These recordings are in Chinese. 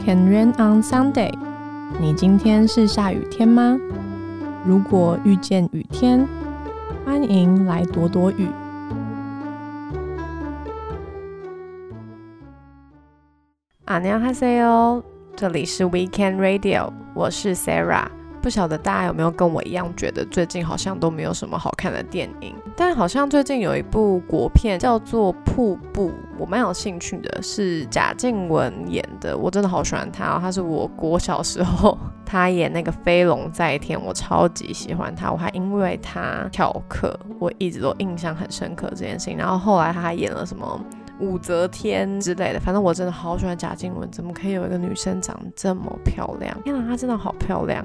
Can rain on Sunday？你今天是下雨天吗？如果遇见雨天，欢迎来躲躲雨。阿娘哈塞哟，这里是 Weekend Radio，我是 Sarah。不晓得大家有没有跟我一样，觉得最近好像都没有什么好看的电影，但好像最近有一部国片叫做《瀑布》，我蛮有兴趣的，是贾静雯演的，我真的好喜欢她，她是我国小时候她演那个飞龙在天，我超级喜欢她，我还因为她跳课，我一直都印象很深刻这件事情，然后后来她还演了什么？武则天之类的，反正我真的好喜欢贾静雯，怎么可以有一个女生长这么漂亮？天哪，她真的好漂亮！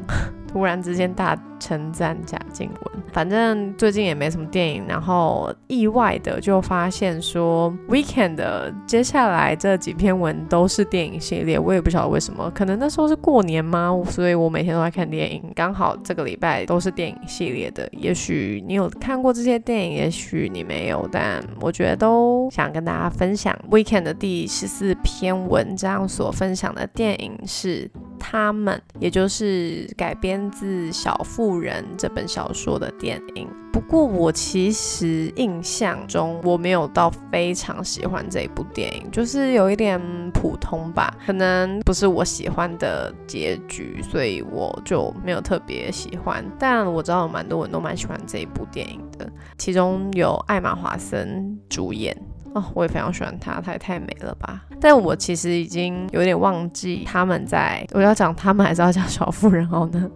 突然之间大称赞贾静雯。反正最近也没什么电影，然后意外的就发现说，Weekend 的接下来这几篇文都是电影系列，我也不晓得为什么，可能那时候是过年吗？所以我每天都在看电影，刚好这个礼拜都是电影系列的。也许你有看过这些电影，也许你没有，但我觉得都想跟大家分享。Weekend 的第十四篇文章所分享的电影是。他们，也就是改编自《小妇人》这本小说的电影。不过，我其实印象中我没有到非常喜欢这一部电影，就是有一点普通吧，可能不是我喜欢的结局，所以我就没有特别喜欢。但我知道有蛮多人都蛮喜欢这一部电影的，其中有艾玛·华森主演。哦，我也非常喜欢她，她也太美了吧！但我其实已经有点忘记他们在，我要讲他们还是要讲小妇人好呢？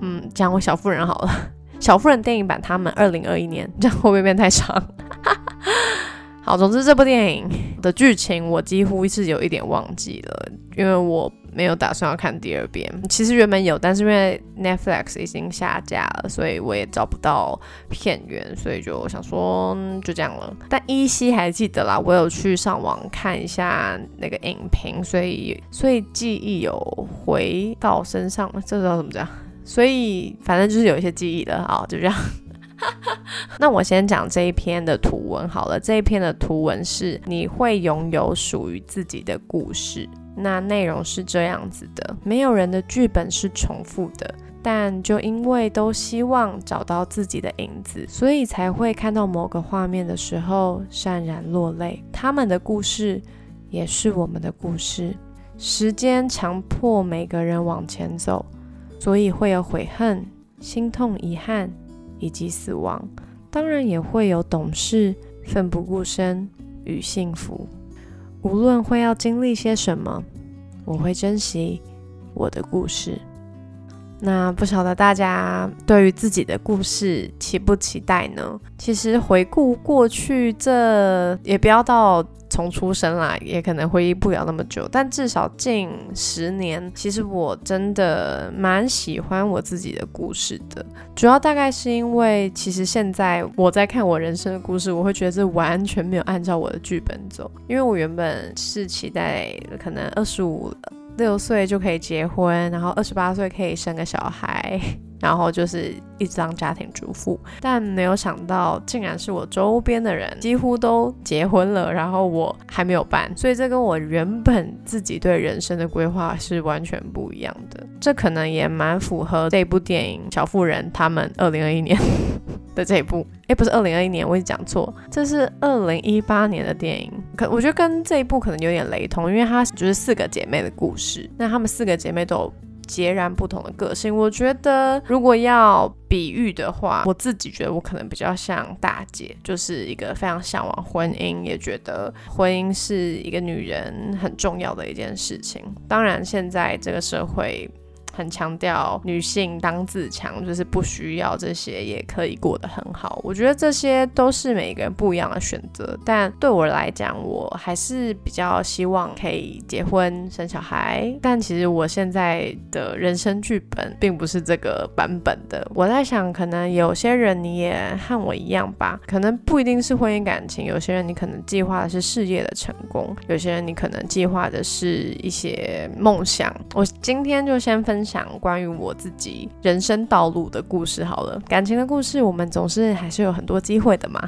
嗯，讲我小妇人好了。小妇人电影版，他们二零二一年，这样会不会变太长？好，总之这部电影的剧情我几乎是有一点忘记了，因为我。没有打算要看第二遍，其实原本有，但是因为 Netflix 已经下架了，所以我也找不到片源，所以就想说就这样了。但依稀还记得啦，我有去上网看一下那个影评，所以所以记忆有回到身上，这知道怎么讲？所以反正就是有一些记忆的，好就这样。那我先讲这一篇的图文好了，这一篇的图文是你会拥有属于自己的故事。那内容是这样子的：没有人的剧本是重复的，但就因为都希望找到自己的影子，所以才会看到某个画面的时候潸然落泪。他们的故事也是我们的故事。时间强迫每个人往前走，所以会有悔恨、心痛、遗憾以及死亡，当然也会有懂事、奋不顾身与幸福。无论会要经历些什么，我会珍惜我的故事。那不晓得大家对于自己的故事期不期待呢？其实回顾过去，这也不要到。从出生啦，也可能回忆不了那么久，但至少近十年，其实我真的蛮喜欢我自己的故事的。主要大概是因为，其实现在我在看我人生的故事，我会觉得这完全没有按照我的剧本走。因为我原本是期待可能二十五六岁就可以结婚，然后二十八岁可以生个小孩。然后就是一直当家庭主妇，但没有想到，竟然是我周边的人几乎都结婚了，然后我还没有办，所以这跟我原本自己对人生的规划是完全不一样的。这可能也蛮符合这部电影《小妇人》他们二零二一年 的这一部，哎，不是二零二一年，我一直讲错，这是二零一八年的电影。可我觉得跟这一部可能有点雷同，因为它就是四个姐妹的故事，那她们四个姐妹都有。截然不同的个性，我觉得如果要比喻的话，我自己觉得我可能比较像大姐，就是一个非常向往婚姻，也觉得婚姻是一个女人很重要的一件事情。当然，现在这个社会。很强调女性当自强，就是不需要这些也可以过得很好。我觉得这些都是每个人不一样的选择，但对我来讲，我还是比较希望可以结婚生小孩。但其实我现在的人生剧本并不是这个版本的。我在想，可能有些人你也和我一样吧，可能不一定是婚姻感情，有些人你可能计划的是事业的成功，有些人你可能计划的是一些梦想。我今天就先分。分享关于我自己人生道路的故事好了，感情的故事我们总是还是有很多机会的嘛。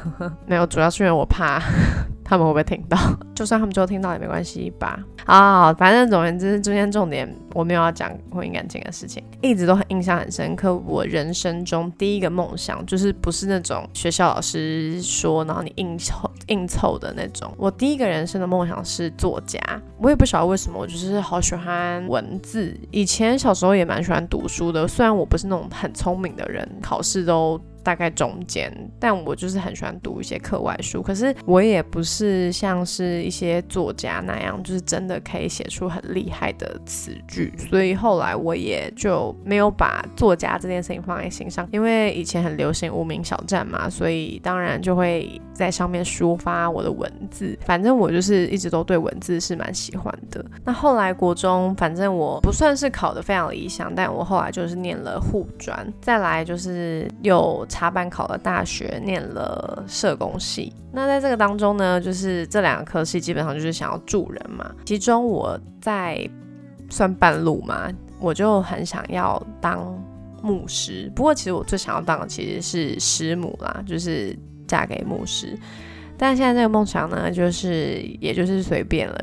没有，主要是因为我怕。他们会不会听到？就算他们就听到也没关系吧。啊，反正总而言之，中间重点我没有要讲婚姻感情的事情，一直都很印象很深刻。我人生中第一个梦想就是不是那种学校老师说，然后你硬凑应酬的那种。我第一个人生的梦想是作家，我也不晓得为什么，我就是好喜欢文字。以前小时候也蛮喜欢读书的，虽然我不是那种很聪明的人，考试都。大概中间，但我就是很喜欢读一些课外书。可是我也不是像是一些作家那样，就是真的可以写出很厉害的词句。所以后来我也就没有把作家这件事情放在心上，因为以前很流行无名小站嘛，所以当然就会在上面抒发我的文字。反正我就是一直都对文字是蛮喜欢的。那后来国中，反正我不算是考得非常理想，但我后来就是念了护专，再来就是有。插班考了大学，念了社工系。那在这个当中呢，就是这两个科系基本上就是想要助人嘛。其中我在算半路嘛，我就很想要当牧师。不过其实我最想要当的其实是师母啦，就是嫁给牧师。但现在这个梦想呢，就是也就是随便了。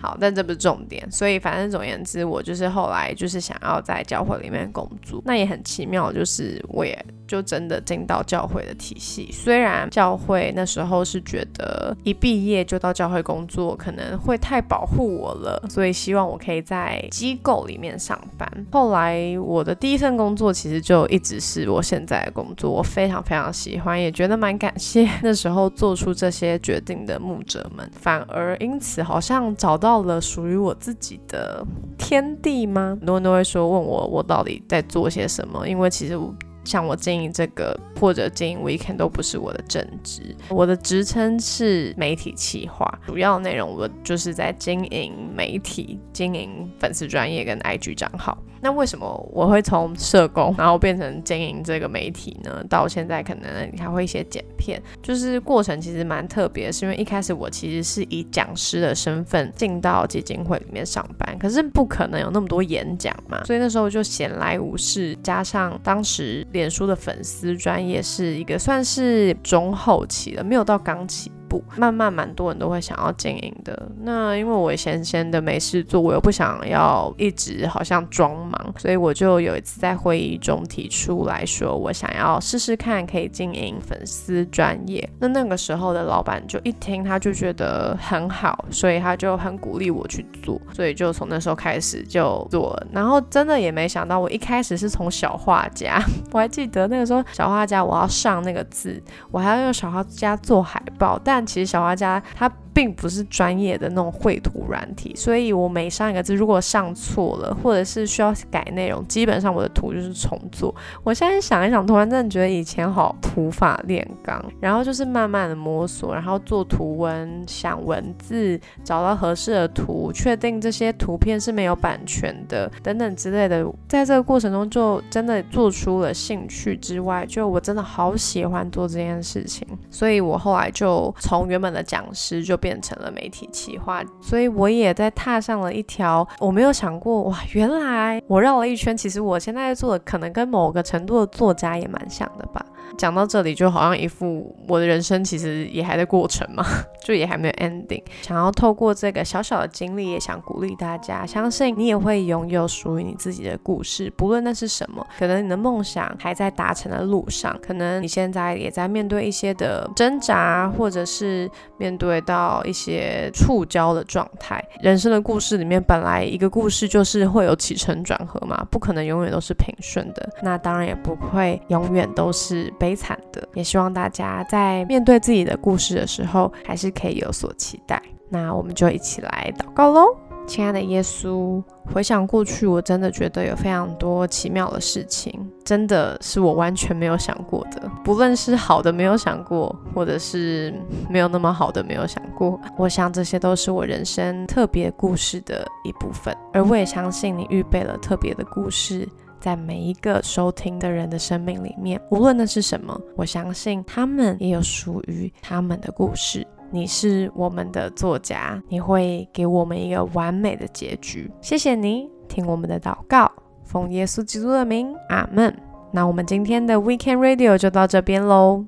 好，但这不是重点，所以反正总言之，我就是后来就是想要在教会里面工作，那也很奇妙，就是我也就真的进到教会的体系。虽然教会那时候是觉得一毕业就到教会工作可能会太保护我了，所以希望我可以在机构里面上班。后来我的第一份工作其实就一直是我现在的工作，我非常非常喜欢，也觉得蛮感谢 那时候做出这些决定的牧者们，反而因此好像找到。到了属于我自己的天地吗？很多人都会说问我，我到底在做些什么？因为其实我像我经营这个或者经营 Weekend 都不是我的正职，我的职称是媒体企划，主要内容我就是在经营媒体、经营粉丝专业跟 IG 账号。那为什么我会从社工，然后变成经营这个媒体呢？到现在可能还会一些剪片，就是过程其实蛮特别，是因为一开始我其实是以讲师的身份进到基金会里面上班，可是不可能有那么多演讲嘛，所以那时候就闲来无事，加上当时脸书的粉丝专业是一个算是中后期了，没有到刚起。慢慢蛮多人都会想要经营的。那因为我闲闲的没事做，我又不想要一直好像装忙，所以我就有一次在会议中提出来说，我想要试试看可以经营粉丝专业。那那个时候的老板就一听他就觉得很好，所以他就很鼓励我去做，所以就从那时候开始就做。然后真的也没想到，我一开始是从小画家，我还记得那个时候小画家我要上那个字，我还要用小画家做海报，但但其实小画家他。并不是专业的那种绘图软体，所以我每上一个字，如果上错了，或者是需要改内容，基本上我的图就是重做。我现在想一想，突然真的觉得以前好土法炼钢，然后就是慢慢的摸索，然后做图文、想文字，找到合适的图，确定这些图片是没有版权的，等等之类的。在这个过程中，就真的做出了兴趣之外，就我真的好喜欢做这件事情，所以我后来就从原本的讲师就。变成了媒体企划，所以我也在踏上了一条我没有想过哇，原来我绕了一圈，其实我现在做的可能跟某个程度的作家也蛮像的吧。讲到这里，就好像一副我的人生其实也还在过程嘛，就也还没有 ending。想要透过这个小小的经历，也想鼓励大家，相信你也会拥有属于你自己的故事，不论那是什么。可能你的梦想还在达成的路上，可能你现在也在面对一些的挣扎，或者是面对到一些触礁的状态。人生的故事里面，本来一个故事就是会有起承转合嘛，不可能永远都是平顺的。那当然也不会永远都是。悲惨的，也希望大家在面对自己的故事的时候，还是可以有所期待。那我们就一起来祷告喽，亲爱的耶稣，回想过去，我真的觉得有非常多奇妙的事情，真的是我完全没有想过的。不论是好的没有想过，或者是没有那么好的没有想过，我想这些都是我人生特别故事的一部分。而我也相信你预备了特别的故事。在每一个收听的人的生命里面，无论那是什么，我相信他们也有属于他们的故事。你是我们的作家，你会给我们一个完美的结局。谢谢你听我们的祷告，奉耶稣基督的名，阿门。那我们今天的 Weekend Radio 就到这边喽。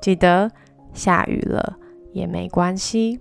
记得下雨了也没关系。